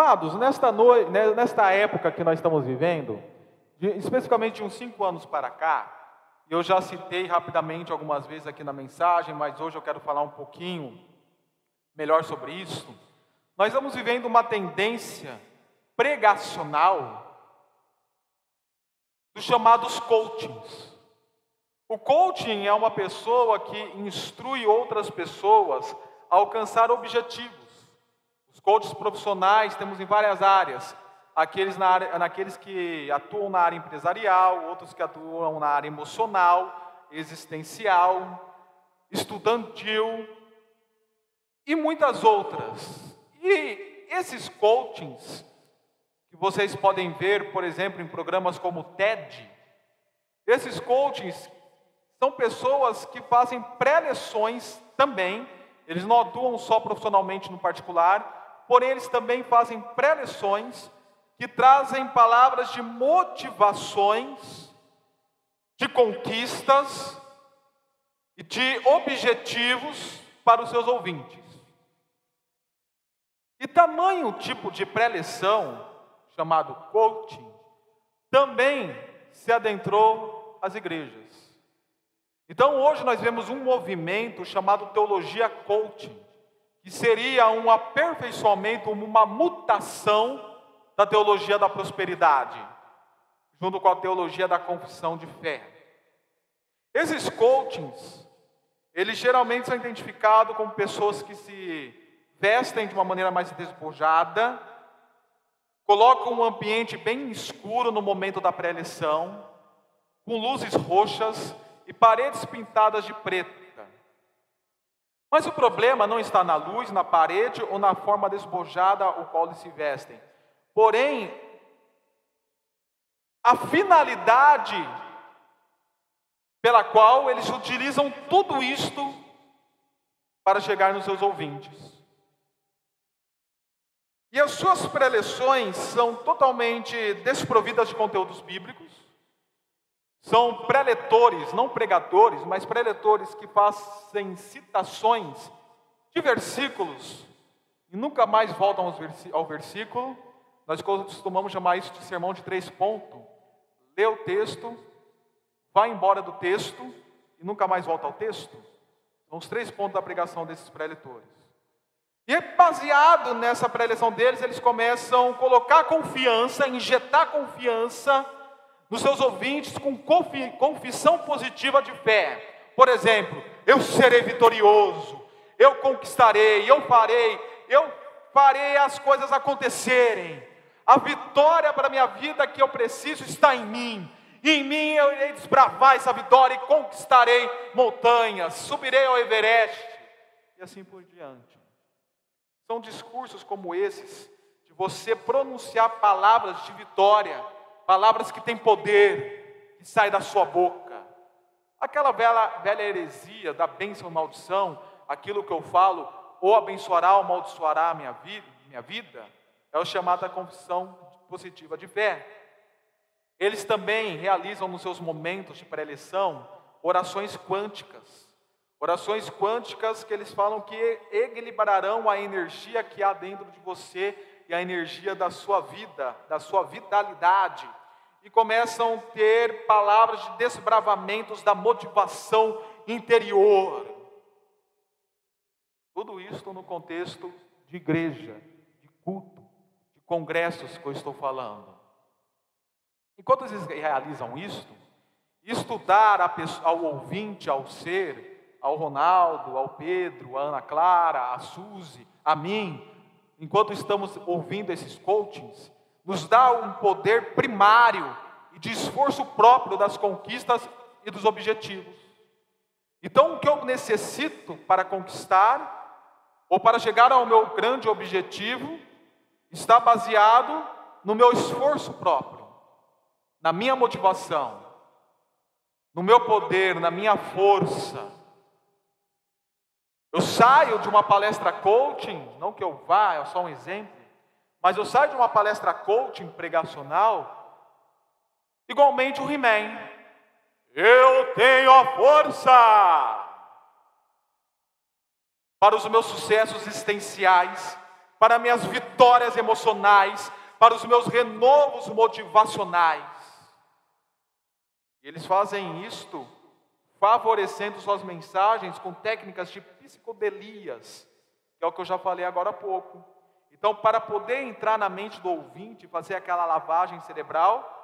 Amados, nesta, noite, nesta época que nós estamos vivendo, especificamente de uns cinco anos para cá, eu já citei rapidamente algumas vezes aqui na mensagem, mas hoje eu quero falar um pouquinho melhor sobre isso. Nós estamos vivendo uma tendência pregacional dos chamados coachings. O coaching é uma pessoa que instrui outras pessoas a alcançar objetivos. Os coaches profissionais temos em várias áreas. Aqueles, na área, naqueles que atuam na área empresarial, outros que atuam na área emocional, existencial, estudantil e muitas outras. E esses coachings que vocês podem ver, por exemplo, em programas como TED, esses coachings são pessoas que fazem pré-lições também, eles não atuam só profissionalmente no particular, porém eles também fazem pré-lições que trazem palavras de motivações, de conquistas e de objetivos para os seus ouvintes. E tamanho tipo de pré-lição chamado coaching, também se adentrou às igrejas. Então hoje nós vemos um movimento chamado teologia coaching, que seria um aperfeiçoamento, uma mutação da teologia da prosperidade, junto com a teologia da confissão de fé. Esses coachings, eles geralmente são identificados como pessoas que se vestem de uma maneira mais despojada, Coloca um ambiente bem escuro no momento da pré-eleição, com luzes roxas e paredes pintadas de preta. Mas o problema não está na luz, na parede ou na forma despojada o qual eles se vestem. Porém, a finalidade pela qual eles utilizam tudo isto para chegar nos seus ouvintes. E as suas preleções são totalmente desprovidas de conteúdos bíblicos. São preletores, não pregadores, mas preletores que fazem citações de versículos e nunca mais voltam ao versículo. Nós costumamos chamar isso de sermão de três pontos. Lê o texto, vai embora do texto e nunca mais volta ao texto. São os três pontos da pregação desses preletores. E baseado nessa pré-eleição deles, eles começam a colocar confiança, injetar confiança nos seus ouvintes com confissão positiva de fé. Por exemplo, eu serei vitorioso, eu conquistarei, eu farei, eu farei as coisas acontecerem. A vitória para a minha vida que eu preciso está em mim. Em mim eu irei desbravar essa vitória e conquistarei montanhas, subirei ao Everest e assim por diante. São discursos como esses, de você pronunciar palavras de vitória, palavras que têm poder, que saem da sua boca. Aquela velha, velha heresia da bênção e maldição, aquilo que eu falo, ou abençoará ou amaldiçoará a minha vida, minha vida, é o chamado da confissão positiva de fé. Eles também realizam nos seus momentos de pré-eleição orações quânticas Orações quânticas que eles falam que equilibrarão a energia que há dentro de você e a energia da sua vida, da sua vitalidade. E começam a ter palavras de desbravamentos da motivação interior. Tudo isso no contexto de igreja, de culto, de congressos que eu estou falando. Enquanto eles realizam isto, estudar ao ouvinte, ao ser, ao Ronaldo, ao Pedro, à Ana Clara, à Suzy, a mim, enquanto estamos ouvindo esses coachings, nos dá um poder primário e de esforço próprio das conquistas e dos objetivos. Então, o que eu necessito para conquistar ou para chegar ao meu grande objetivo está baseado no meu esforço próprio, na minha motivação, no meu poder, na minha força eu saio de uma palestra coaching, não que eu vá, é só um exemplo, mas eu saio de uma palestra coaching pregacional, igualmente o He-Man. Eu tenho a força para os meus sucessos existenciais, para minhas vitórias emocionais, para os meus renovos motivacionais. E eles fazem isto favorecendo suas mensagens com técnicas de psicodelias, que é o que eu já falei agora há pouco. Então, para poder entrar na mente do ouvinte, fazer aquela lavagem cerebral,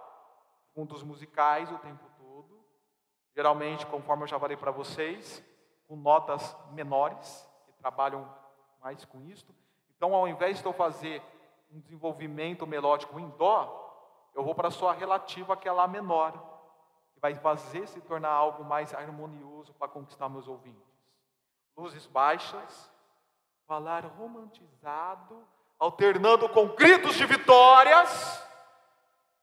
fundos musicais o tempo todo, geralmente, conforme eu já falei para vocês, com notas menores, que trabalham mais com isso. Então, ao invés de eu fazer um desenvolvimento melódico em dó, eu vou para a sua relativa, que é lá menor, que vai fazer se tornar algo mais harmonioso para conquistar meus ouvintes. Luzes baixas, falar romantizado, alternando com gritos de vitórias,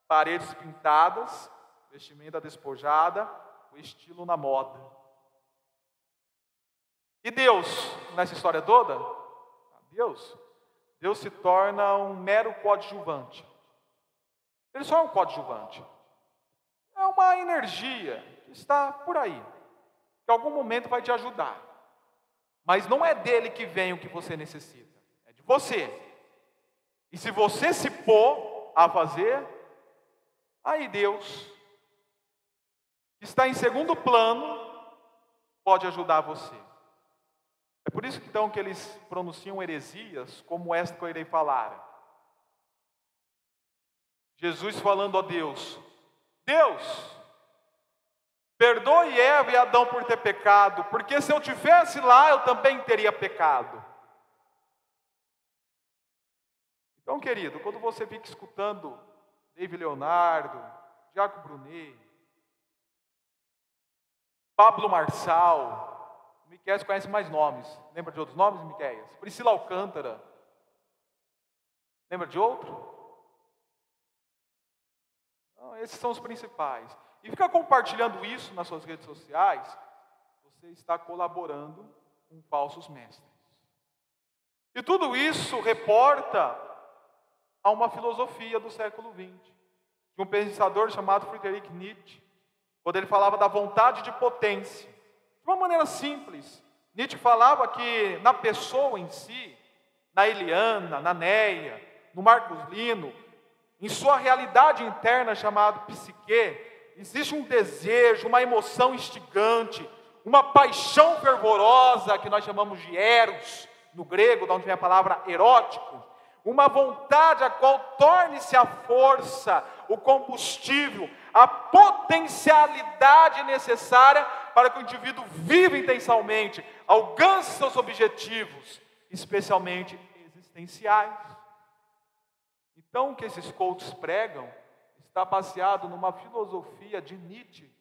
paredes pintadas, vestimenta despojada, o estilo na moda. E Deus, nessa história toda, Deus, Deus se torna um mero coadjuvante. Ele só é um coadjuvante. É uma energia que está por aí, que em algum momento vai te ajudar. Mas não é dele que vem o que você necessita, é de você. E se você se pôr a fazer, aí Deus, que está em segundo plano, pode ajudar você. É por isso então que eles pronunciam heresias como esta que eu irei falar. Jesus falando a Deus: Deus, perdoe Eva e Adão por ter pecado, porque se eu tivesse lá, eu também teria pecado. Então, querido, quando você fica escutando David Leonardo, Jaco Brunet, Pablo Marçal, Miquel conhece mais nomes. Lembra de outros nomes, Miquel? Priscila Alcântara. Lembra de outro? Esses são os principais. E fica compartilhando isso nas suas redes sociais, você está colaborando com falsos mestres. E tudo isso reporta a uma filosofia do século XX, de um pensador chamado Friedrich Nietzsche, quando ele falava da vontade de potência. De uma maneira simples, Nietzsche falava que na pessoa em si, na Eliana, na Neia, no Marcos Lino, em sua realidade interna chamada psique, existe um desejo, uma emoção instigante, uma paixão fervorosa que nós chamamos de eros, no grego, de onde vem a palavra erótico, uma vontade a qual torne-se a força, o combustível, a potencialidade necessária para que o indivíduo viva intensamente, alcance seus objetivos, especialmente existenciais. Então, o que esses coaches pregam está baseado numa filosofia de Nietzsche,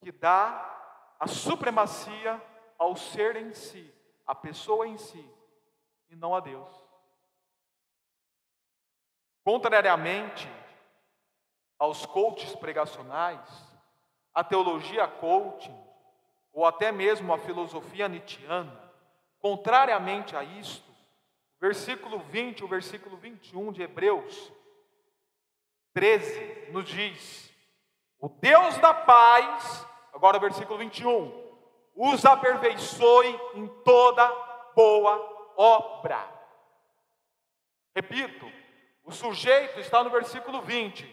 que dá a supremacia ao ser em si, à pessoa em si, e não a Deus. Contrariamente aos coaches pregacionais, a teologia coaching, ou até mesmo a filosofia nietzschiana, contrariamente a isto, o versículo 20, o versículo 21 de Hebreus 13 nos diz: O Deus da paz, agora o versículo 21, os aperfeiçoe em toda boa obra. Repito, o sujeito está no versículo 20.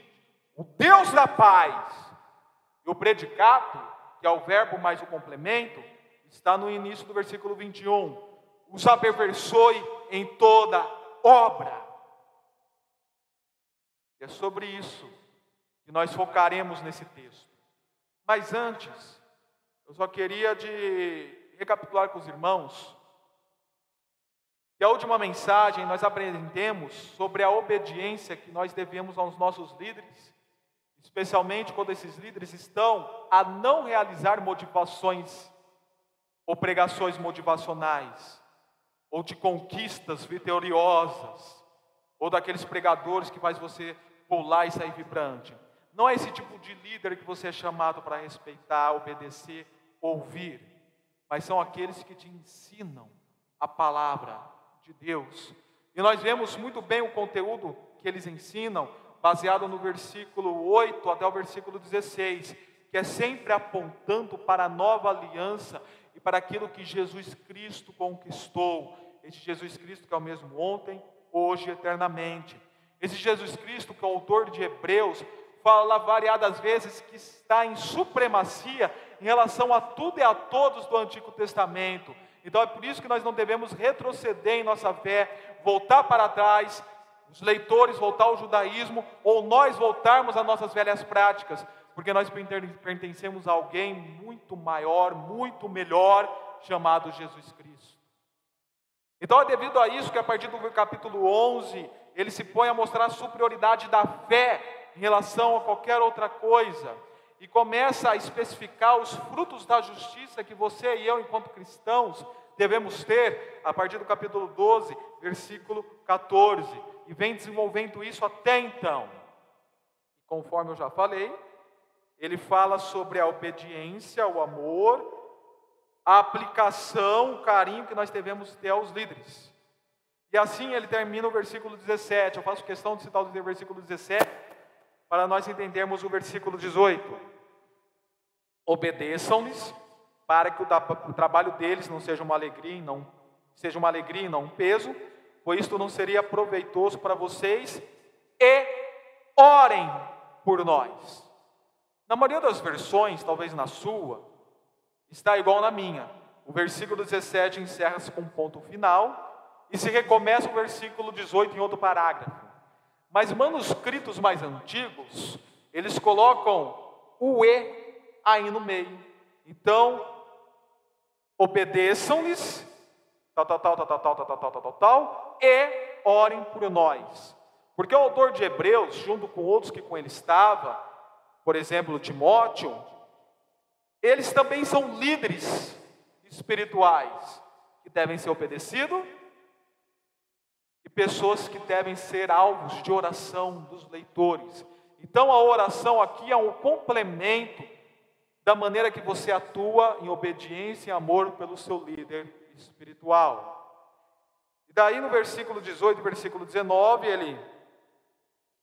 O Deus da paz. E o predicado, que é o verbo mais o complemento, está no início do versículo 21. Os aperfeiçoe em toda obra. E é sobre isso que nós focaremos nesse texto. Mas antes, eu só queria de recapitular com os irmãos e a última mensagem nós aprendemos sobre a obediência que nós devemos aos nossos líderes, especialmente quando esses líderes estão a não realizar motivações ou pregações motivacionais, ou de conquistas vitoriosas, ou daqueles pregadores que faz você pular e sair vibrante. Não é esse tipo de líder que você é chamado para respeitar, obedecer, ouvir, mas são aqueles que te ensinam a palavra de Deus. E nós vemos muito bem o conteúdo que eles ensinam, baseado no versículo 8 até o versículo 16, que é sempre apontando para a nova aliança e para aquilo que Jesus Cristo conquistou. Este Jesus Cristo que é o mesmo ontem, hoje e eternamente. Esse Jesus Cristo, que é o autor de Hebreus, fala variadas vezes que está em supremacia em relação a tudo e a todos do Antigo Testamento. Então é por isso que nós não devemos retroceder em nossa fé, voltar para trás, os leitores voltar ao judaísmo, ou nós voltarmos às nossas velhas práticas, porque nós pertencemos a alguém muito maior, muito melhor, chamado Jesus Cristo. Então é devido a isso que a partir do capítulo 11, ele se põe a mostrar a superioridade da fé em relação a qualquer outra coisa e começa a especificar os frutos da justiça que você e eu, enquanto cristãos, devemos ter, a partir do capítulo 12, versículo 14, e vem desenvolvendo isso até então. Conforme eu já falei, ele fala sobre a obediência, o amor, a aplicação, o carinho que nós devemos ter aos líderes. E assim ele termina o versículo 17. Eu faço questão de citar o versículo 17 para nós entendermos o versículo 18. Obedeçam-lhes para que o trabalho deles não seja uma alegria, não seja uma alegria e não um peso, pois isto não seria proveitoso para vocês e orem por nós. Na maioria das versões, talvez na sua, está igual na minha. O versículo 17 encerra-se com um ponto final e se recomeça o versículo 18 em outro parágrafo. Mas manuscritos mais antigos, eles colocam o e aí no meio. Então, obedeçam-lhes, tal, tal, tal, tal, tal, tal, tal, tal, tal, tal, e orem por nós. Porque o autor de Hebreus, junto com outros que com ele estava, por exemplo, Timóteo, eles também são líderes espirituais que devem ser obedecidos e pessoas que devem ser alvos de oração dos leitores. Então a oração aqui é um complemento da maneira que você atua em obediência e amor pelo seu líder espiritual. E daí no versículo 18 e versículo 19, ele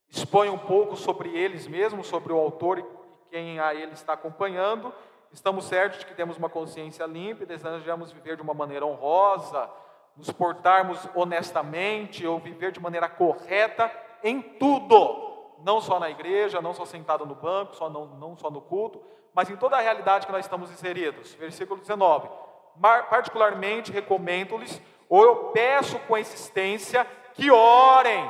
expõe um pouco sobre eles mesmos, sobre o autor e quem a ele está acompanhando. Estamos certos de que temos uma consciência limpa desejamos viver de uma maneira honrosa, nos portarmos honestamente ou viver de maneira correta em tudo, não só na igreja, não só sentado no banco, só não, não só no culto, mas em toda a realidade que nós estamos inseridos. Versículo 19: Particularmente recomendo-lhes, ou eu peço com insistência, que orem.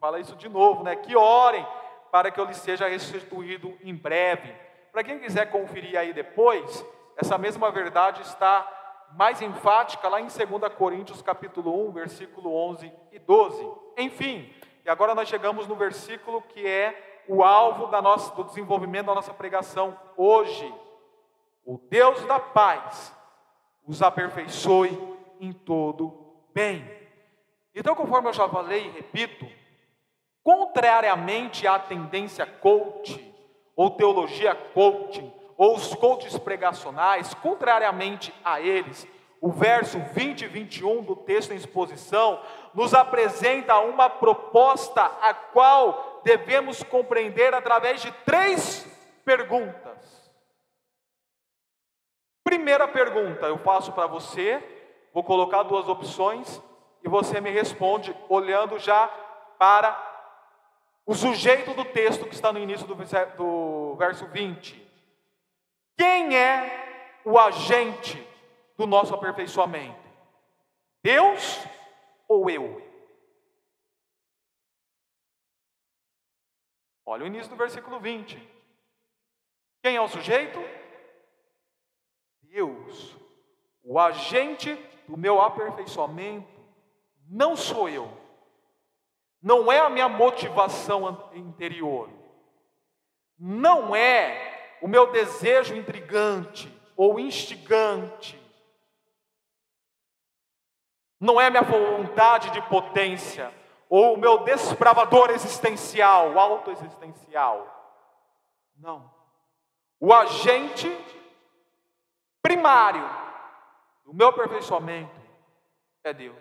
Fala isso de novo, né? Que orem, para que eu lhes seja restituído em breve. Para quem quiser conferir aí depois, essa mesma verdade está mais enfática lá em 2 Coríntios capítulo 1, versículo 11 e 12. Enfim, e agora nós chegamos no versículo que é o alvo da nossa, do desenvolvimento da nossa pregação hoje. O Deus da paz os aperfeiçoe em todo bem. Então, conforme eu já falei e repito, contrariamente à tendência coach, ou teologia coaching, ou os coaches pregacionais, contrariamente a eles, o verso 20 e 21 do texto em exposição nos apresenta uma proposta a qual devemos compreender através de três perguntas. Primeira pergunta, eu faço para você, vou colocar duas opções e você me responde olhando já para o sujeito do texto que está no início do verso 20. Quem é o agente do nosso aperfeiçoamento? Deus ou eu? Olha o início do versículo 20. Quem é o sujeito? Deus. O agente do meu aperfeiçoamento não sou eu. Não é a minha motivação interior. Não é o meu desejo intrigante ou instigante. Não é minha vontade de potência ou o meu desbravador existencial, autoexistencial. Não. O agente primário do meu aperfeiçoamento é Deus.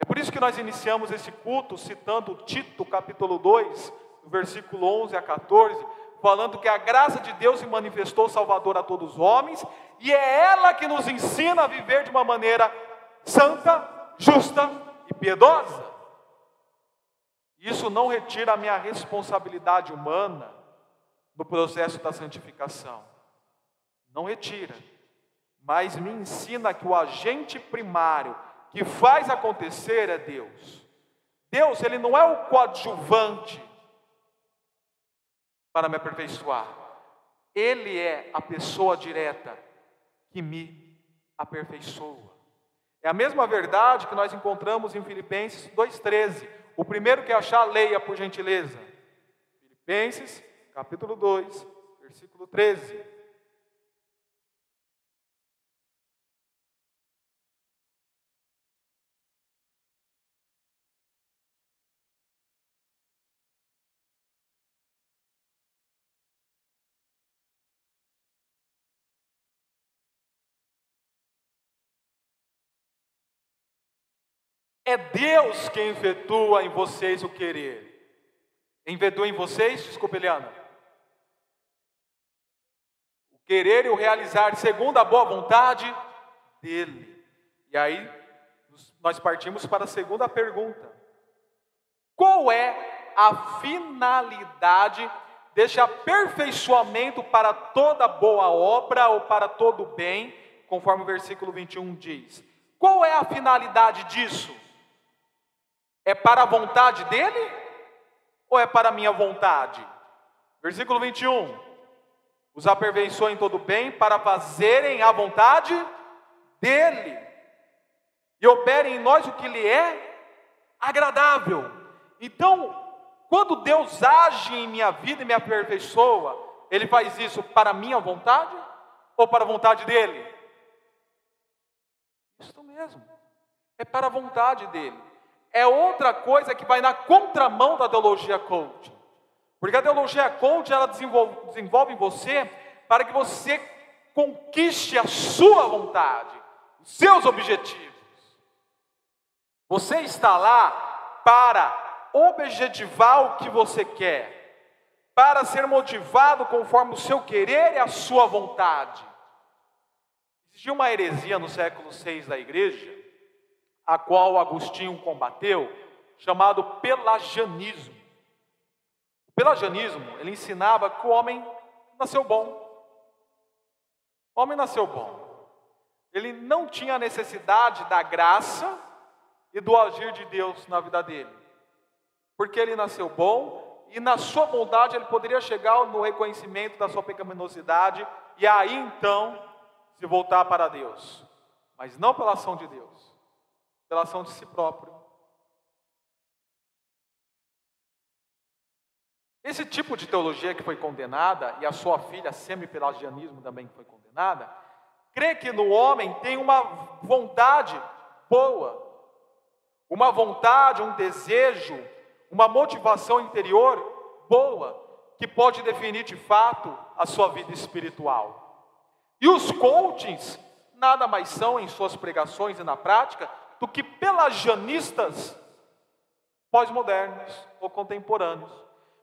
É por isso que nós iniciamos esse culto citando Tito, capítulo 2, do versículo 11 a 14, falando que a graça de Deus se manifestou salvador a todos os homens, e é ela que nos ensina a viver de uma maneira santa, justa piedosa. Isso não retira a minha responsabilidade humana no processo da santificação. Não retira. Mas me ensina que o agente primário que faz acontecer é Deus. Deus, ele não é o coadjuvante para me aperfeiçoar. Ele é a pessoa direta que me aperfeiçoa. É a mesma verdade que nós encontramos em Filipenses 2,13. O primeiro que achar, leia por gentileza. Filipenses, capítulo 2, versículo 13. É Deus quem efetua em vocês o querer. Efetua em vocês, desculpa, Eliana. O querer e o realizar segundo a boa vontade dEle. E aí, nós partimos para a segunda pergunta: Qual é a finalidade deste aperfeiçoamento para toda boa obra ou para todo bem, conforme o versículo 21 diz? Qual é a finalidade disso? É para a vontade dele ou é para a minha vontade? Versículo 21. Os aperfeiçoem todo bem para fazerem a vontade dele e operem em nós o que lhe é agradável. Então, quando Deus age em minha vida e me aperfeiçoa, Ele faz isso para minha vontade ou para a vontade dele? Isso mesmo, é para a vontade dele é outra coisa que vai na contramão da teologia coach. Porque a teologia coach ela desenvolve, desenvolve em você para que você conquiste a sua vontade, os seus objetivos. Você está lá para objetivar o que você quer, para ser motivado conforme o seu querer e a sua vontade. Existia uma heresia no século VI da igreja, a qual Agostinho combateu, chamado pelagianismo. O pelagianismo, ele ensinava que o homem nasceu bom. O homem nasceu bom. Ele não tinha necessidade da graça e do agir de Deus na vida dele. Porque ele nasceu bom e na sua bondade ele poderia chegar no reconhecimento da sua pecaminosidade e aí então se voltar para Deus. Mas não pela ação de Deus pela ação de si próprio. Esse tipo de teologia que foi condenada, e a sua filha semi-pelagianismo também foi condenada, crê que no homem tem uma vontade boa, uma vontade, um desejo, uma motivação interior boa, que pode definir de fato a sua vida espiritual. E os coachings nada mais são em suas pregações e na prática do que pelagianistas pós-modernos ou contemporâneos.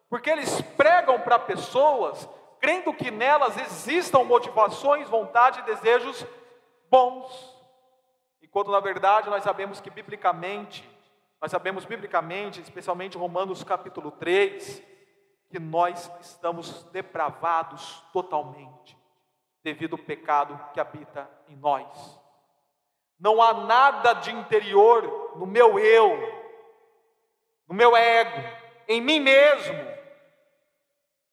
Porque eles pregam para pessoas crendo que nelas existam motivações, vontade e desejos bons. Enquanto na verdade nós sabemos que biblicamente, nós sabemos biblicamente, especialmente Romanos capítulo 3, que nós estamos depravados totalmente devido ao pecado que habita em nós. Não há nada de interior no meu eu, no meu ego, em mim mesmo.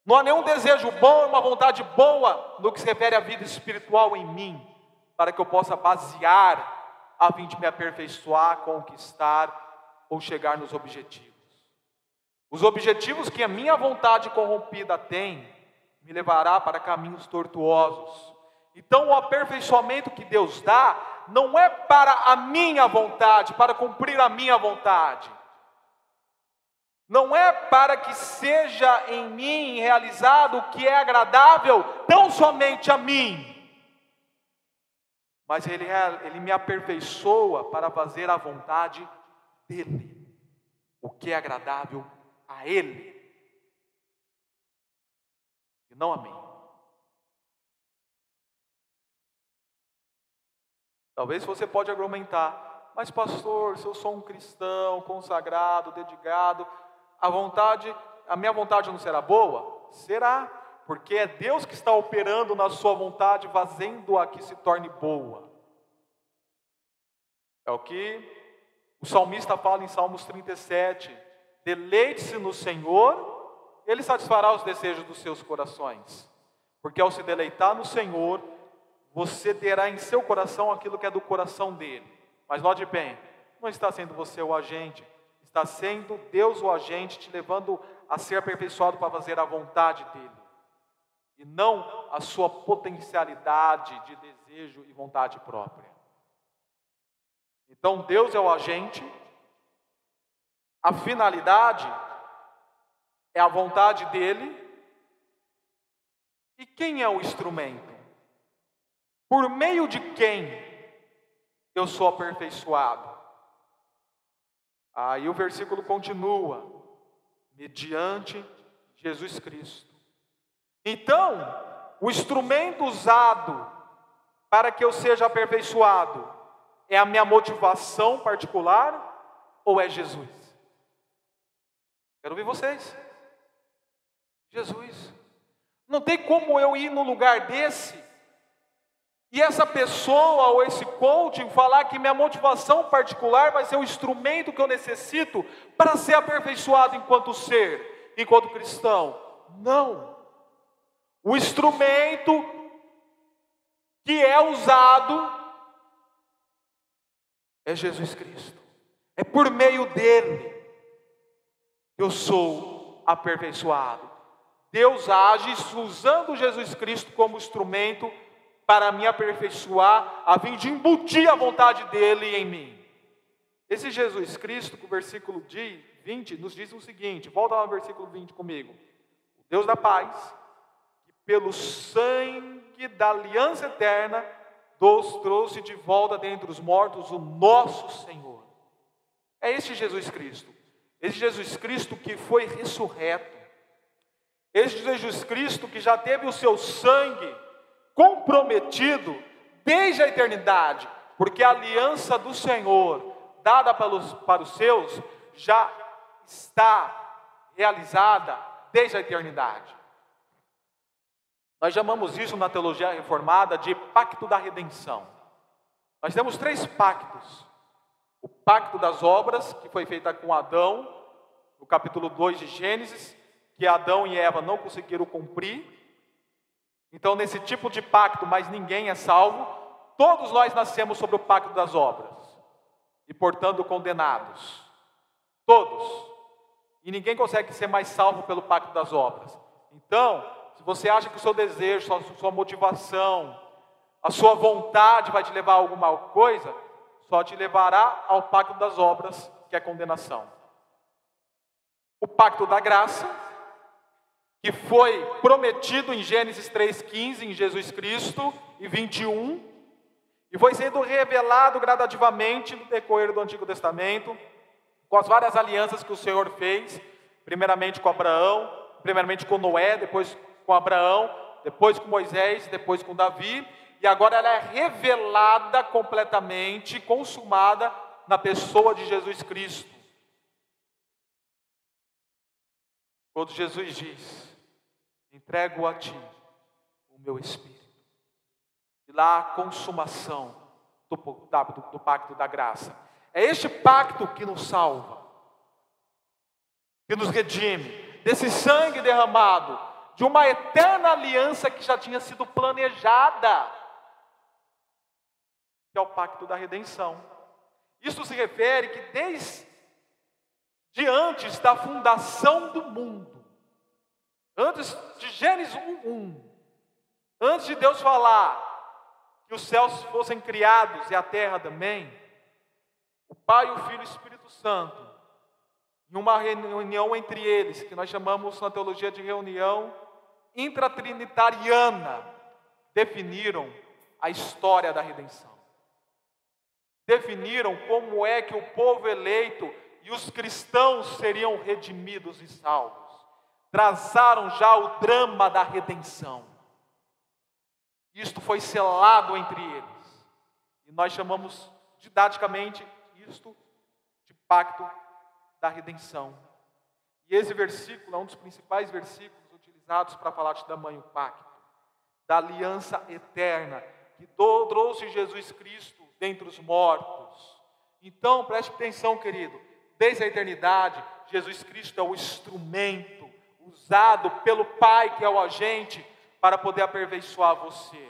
Não há nenhum desejo bom, uma vontade boa no que se refere à vida espiritual em mim, para que eu possa basear a fim de me aperfeiçoar, conquistar ou chegar nos objetivos. Os objetivos que a minha vontade corrompida tem me levará para caminhos tortuosos. Então, o aperfeiçoamento que Deus dá não é para a minha vontade, para cumprir a minha vontade. Não é para que seja em mim realizado o que é agradável, tão somente a mim. Mas ele, é, ele me aperfeiçoa para fazer a vontade dEle, o que é agradável a Ele, e não a mim. Talvez você pode argumentar, Mas, pastor, se eu sou um cristão consagrado, dedicado, a vontade, a minha vontade não será boa? Será, porque é Deus que está operando na sua vontade, fazendo-a que se torne boa. É o que o salmista fala em Salmos 37: Deleite-se no Senhor, Ele satisfará os desejos dos seus corações. Porque ao se deleitar no Senhor, você terá em seu coração aquilo que é do coração dele. Mas note bem, não está sendo você o agente, está sendo Deus o agente te levando a ser aperfeiçoado para fazer a vontade dele. E não a sua potencialidade de desejo e vontade própria. Então Deus é o agente, a finalidade é a vontade dele, e quem é o instrumento? Por meio de quem eu sou aperfeiçoado? Aí o versículo continua: mediante Jesus Cristo. Então, o instrumento usado para que eu seja aperfeiçoado é a minha motivação particular ou é Jesus? Quero ouvir vocês. Jesus. Não tem como eu ir num lugar desse e essa pessoa ou esse coaching falar que minha motivação particular vai ser o instrumento que eu necessito para ser aperfeiçoado enquanto ser, enquanto cristão. Não. O instrumento que é usado é Jesus Cristo. É por meio dele que eu sou aperfeiçoado. Deus age usando Jesus Cristo como instrumento para me aperfeiçoar, a fim de embutir a vontade dele em mim. Esse Jesus Cristo, que o versículo 20 nos diz o seguinte: volta lá no versículo 20 comigo. O Deus da paz, que pelo sangue da aliança eterna, nos trouxe de volta dentre os mortos o nosso Senhor. É este Jesus Cristo, esse Jesus Cristo que foi ressurreto, este Jesus Cristo que já teve o seu sangue comprometido desde a eternidade, porque a aliança do Senhor, dada para os, para os seus, já está realizada desde a eternidade. Nós chamamos isso na teologia reformada de pacto da redenção. Nós temos três pactos: o pacto das obras, que foi feita com Adão, no capítulo 2 de Gênesis, que Adão e Eva não conseguiram cumprir. Então, nesse tipo de pacto, mas ninguém é salvo, todos nós nascemos sobre o pacto das obras e, portanto, condenados. Todos. E ninguém consegue ser mais salvo pelo pacto das obras. Então, se você acha que o seu desejo, a sua motivação, a sua vontade vai te levar a alguma coisa, só te levará ao pacto das obras, que é condenação. O pacto da graça, que foi prometido em Gênesis 3,15, em Jesus Cristo, e 21, e foi sendo revelado gradativamente no decorrer do Antigo Testamento, com as várias alianças que o Senhor fez, primeiramente com Abraão, primeiramente com Noé, depois com Abraão, depois com Moisés, depois com Davi, e agora ela é revelada completamente, consumada na pessoa de Jesus Cristo. Quando Jesus diz: entrego a ti o meu espírito. E lá a consumação do, do, do pacto da graça. É este pacto que nos salva, que nos redime, desse sangue derramado, de uma eterna aliança que já tinha sido planejada, que é o pacto da redenção. Isso se refere que desde antes da fundação do mundo, Antes de Gênesis 1:1, antes de Deus falar que os céus fossem criados e a terra também, o Pai, o Filho e o Espírito Santo, em uma reunião entre eles, que nós chamamos na teologia de reunião intratrinitariana, definiram a história da redenção. Definiram como é que o povo eleito e os cristãos seriam redimidos e salvos traçaram já o drama da redenção. Isto foi selado entre eles. E nós chamamos didaticamente Cristo de pacto da redenção. E esse versículo é um dos principais versículos utilizados para falar de tamanho pacto, da aliança eterna que trouxe Jesus Cristo dentre os mortos. Então, preste atenção, querido, desde a eternidade, Jesus Cristo é o instrumento usado pelo Pai, que é o agente, para poder aperfeiçoar você.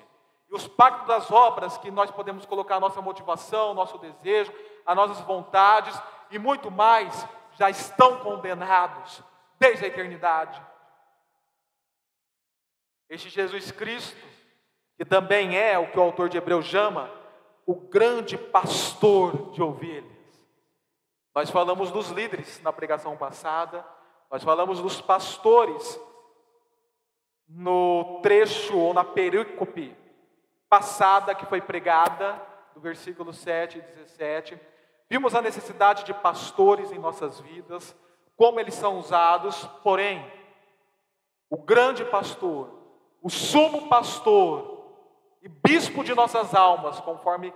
E os pactos das obras que nós podemos colocar a nossa motivação, nosso desejo, as nossas vontades e muito mais, já estão condenados desde a eternidade. Este Jesus Cristo, que também é o que o autor de Hebreus chama, o grande pastor de ovelhas. Nós falamos dos líderes na pregação passada, nós falamos dos pastores no trecho ou na perícope passada que foi pregada, do versículo 7 e 17. Vimos a necessidade de pastores em nossas vidas, como eles são usados, porém, o grande pastor, o sumo pastor e bispo de nossas almas, conforme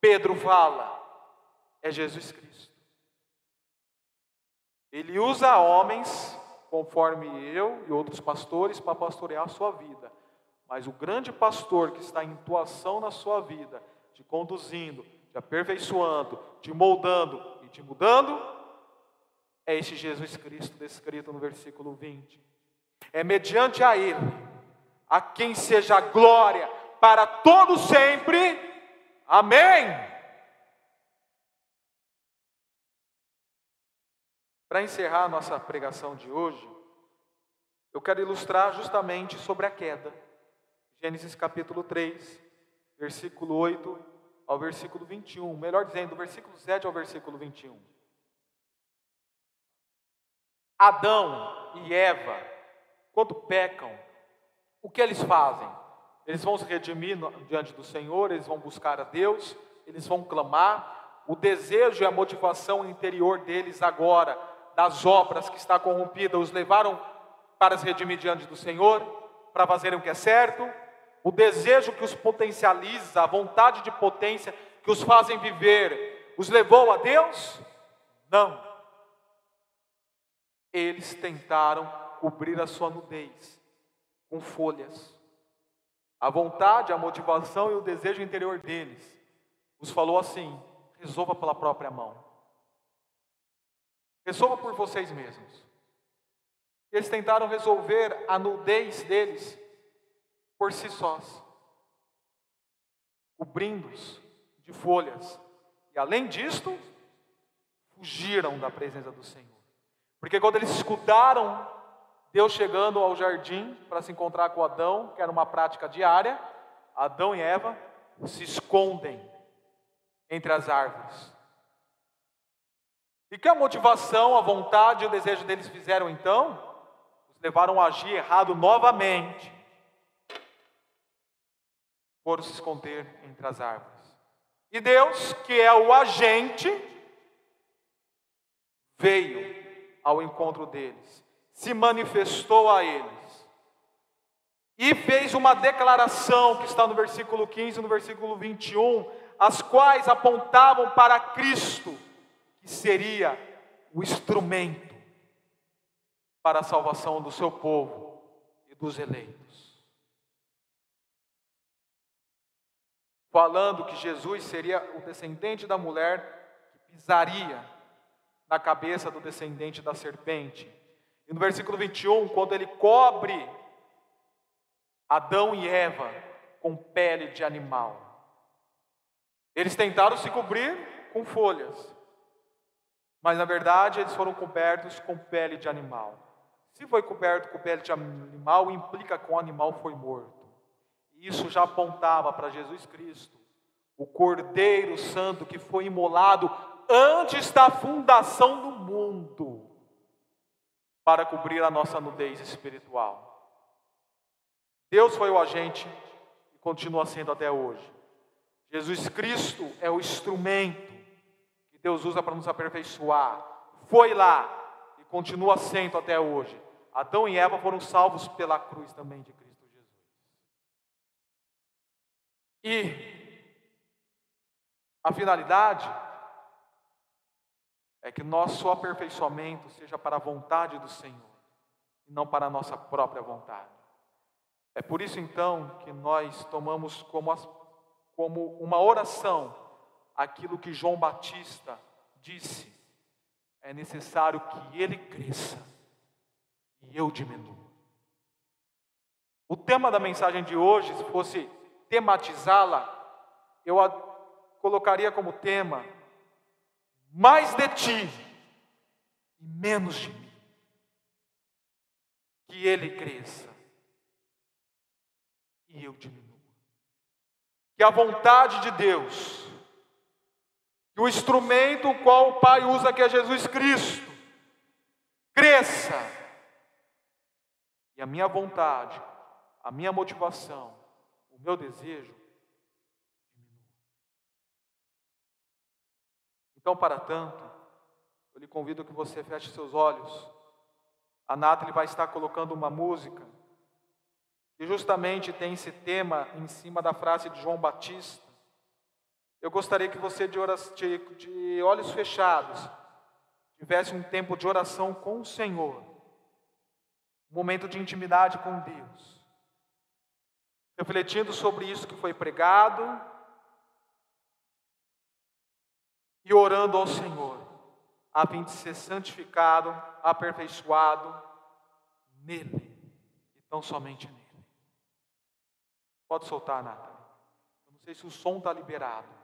Pedro fala, é Jesus Cristo. Ele usa homens, conforme eu e outros pastores, para pastorear a sua vida. Mas o grande pastor que está em atuação na sua vida, te conduzindo, te aperfeiçoando, te moldando e te mudando, é este Jesus Cristo descrito no versículo 20. É mediante a Ele, a quem seja glória para todo sempre. Amém. Para encerrar a nossa pregação de hoje, eu quero ilustrar justamente sobre a queda. Gênesis capítulo 3, versículo 8 ao versículo 21. Melhor dizendo, do versículo 7 ao versículo 21. Adão e Eva, quando pecam, o que eles fazem? Eles vão se redimir diante do Senhor, eles vão buscar a Deus, eles vão clamar. O desejo e a motivação interior deles agora das obras que está corrompida os levaram para se redimir diante do Senhor, para fazerem o que é certo, o desejo que os potencializa, a vontade de potência que os fazem viver, os levou a Deus? Não. Eles tentaram cobrir a sua nudez com folhas. A vontade, a motivação e o desejo interior deles os falou assim: resolva pela própria mão. Resolva por vocês mesmos. Eles tentaram resolver a nudez deles por si sós, cobrindo-os de folhas. E além disto, fugiram da presença do Senhor. Porque quando eles escutaram Deus chegando ao jardim para se encontrar com Adão, que era uma prática diária, Adão e Eva se escondem entre as árvores. E que a motivação, a vontade e o desejo deles fizeram então? Os levaram a agir errado novamente. Foram se esconder entre as árvores. E Deus, que é o agente, veio ao encontro deles, se manifestou a eles e fez uma declaração que está no versículo 15 e no versículo 21, as quais apontavam para Cristo que seria o instrumento para a salvação do seu povo e dos eleitos. Falando que Jesus seria o descendente da mulher que pisaria na cabeça do descendente da serpente. E no versículo 21, quando ele cobre Adão e Eva com pele de animal. Eles tentaram se cobrir com folhas, mas na verdade eles foram cobertos com pele de animal. Se foi coberto com pele de animal, implica que o animal foi morto. Isso já apontava para Jesus Cristo, o Cordeiro Santo que foi imolado antes da fundação do mundo, para cobrir a nossa nudez espiritual. Deus foi o agente e continua sendo até hoje. Jesus Cristo é o instrumento Deus usa para nos aperfeiçoar. Foi lá e continua sendo até hoje. Adão e Eva foram salvos pela cruz também de Cristo Jesus. E a finalidade é que nosso aperfeiçoamento seja para a vontade do Senhor e não para a nossa própria vontade. É por isso então que nós tomamos como, as, como uma oração aquilo que João Batista disse: é necessário que ele cresça e eu diminua. O tema da mensagem de hoje, se fosse tematizá-la, eu a colocaria como tema mais de ti e menos de mim. Que ele cresça e eu diminua. Que a vontade de Deus, que o instrumento o qual o Pai usa, que é Jesus Cristo, cresça. E a minha vontade, a minha motivação, o meu desejo Então, para tanto, eu lhe convido que você feche seus olhos. A Nathalie vai estar colocando uma música que justamente tem esse tema em cima da frase de João Batista. Eu gostaria que você, de, de, olhos fechados, tivesse um tempo de oração com o Senhor, um momento de intimidade com Deus, refletindo sobre isso que foi pregado e orando ao Senhor, a fim de ser santificado, aperfeiçoado nele, e tão somente nele. Pode soltar, Nathalie. Eu não sei se o som está liberado.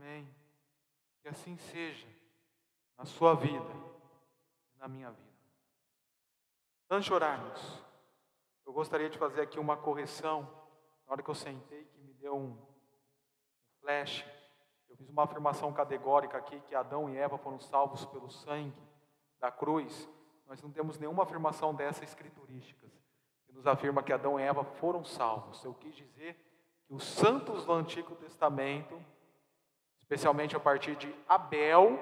Amém. Que assim seja na sua vida e na minha vida. Antes de orarmos, eu gostaria de fazer aqui uma correção. Na hora que eu sentei, que me deu um flash, eu fiz uma afirmação categórica aqui que Adão e Eva foram salvos pelo sangue da cruz. Nós não temos nenhuma afirmação dessa escriturística que nos afirma que Adão e Eva foram salvos. Eu quis dizer que os santos do Antigo Testamento, especialmente a partir de Abel,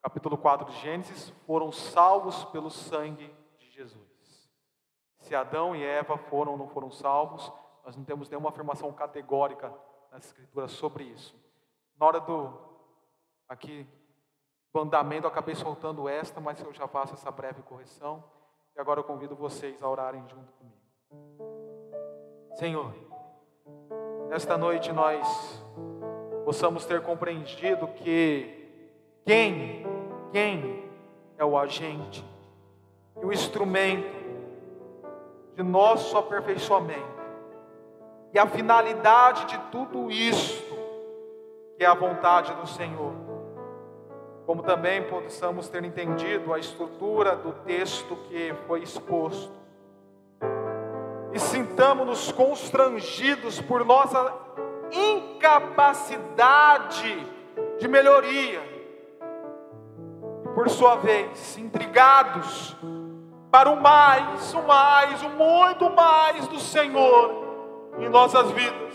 capítulo 4 de Gênesis, foram salvos pelo sangue de Jesus. Se Adão e Eva foram ou não foram salvos, nós não temos nenhuma afirmação categórica nas Escrituras sobre isso. Na hora do aqui do andamento, eu acabei soltando esta, mas eu já faço essa breve correção. E agora eu convido vocês a orarem junto comigo. Senhor, nesta noite nós possamos ter compreendido que quem, quem é o agente e o instrumento de nosso aperfeiçoamento. E a finalidade de tudo isto, que é a vontade do Senhor. Como também possamos ter entendido a estrutura do texto que foi exposto. E sintamos-nos constrangidos por nossa incapacidade de melhoria. E por sua vez, intrigados para o mais, o mais, o muito mais do Senhor em nossas vidas.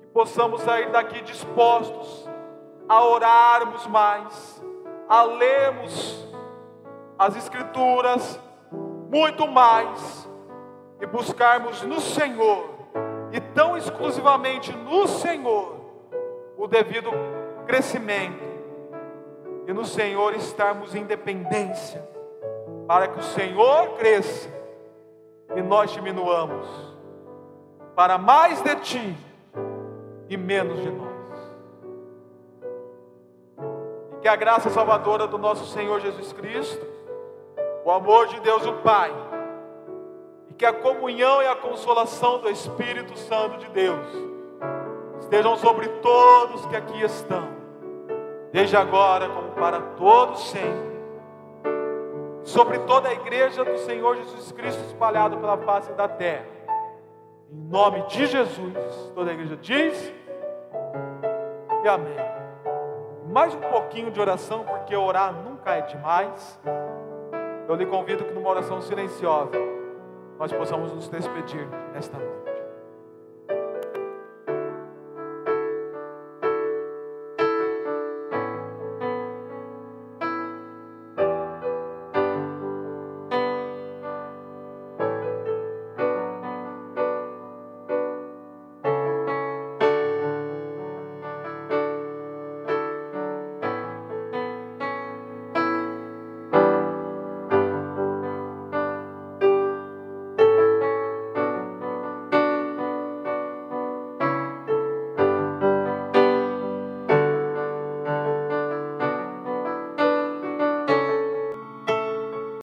Que possamos sair daqui dispostos a orarmos mais, a lermos as Escrituras muito mais e buscarmos no Senhor e tão exclusivamente no Senhor o devido crescimento e no Senhor estarmos em dependência para que o Senhor cresça e nós diminuamos, para mais de Ti e menos de nós. E que a graça salvadora do nosso Senhor Jesus Cristo, o amor de Deus o Pai, que a comunhão e a consolação do Espírito Santo de Deus estejam sobre todos que aqui estão, desde agora como para todos sempre sobre toda a igreja do Senhor Jesus Cristo espalhado pela face da terra. Em nome de Jesus, toda a igreja diz e amém. Mais um pouquinho de oração, porque orar nunca é demais. Eu lhe convido que numa oração silenciosa nós possamos nos despedir nesta noite.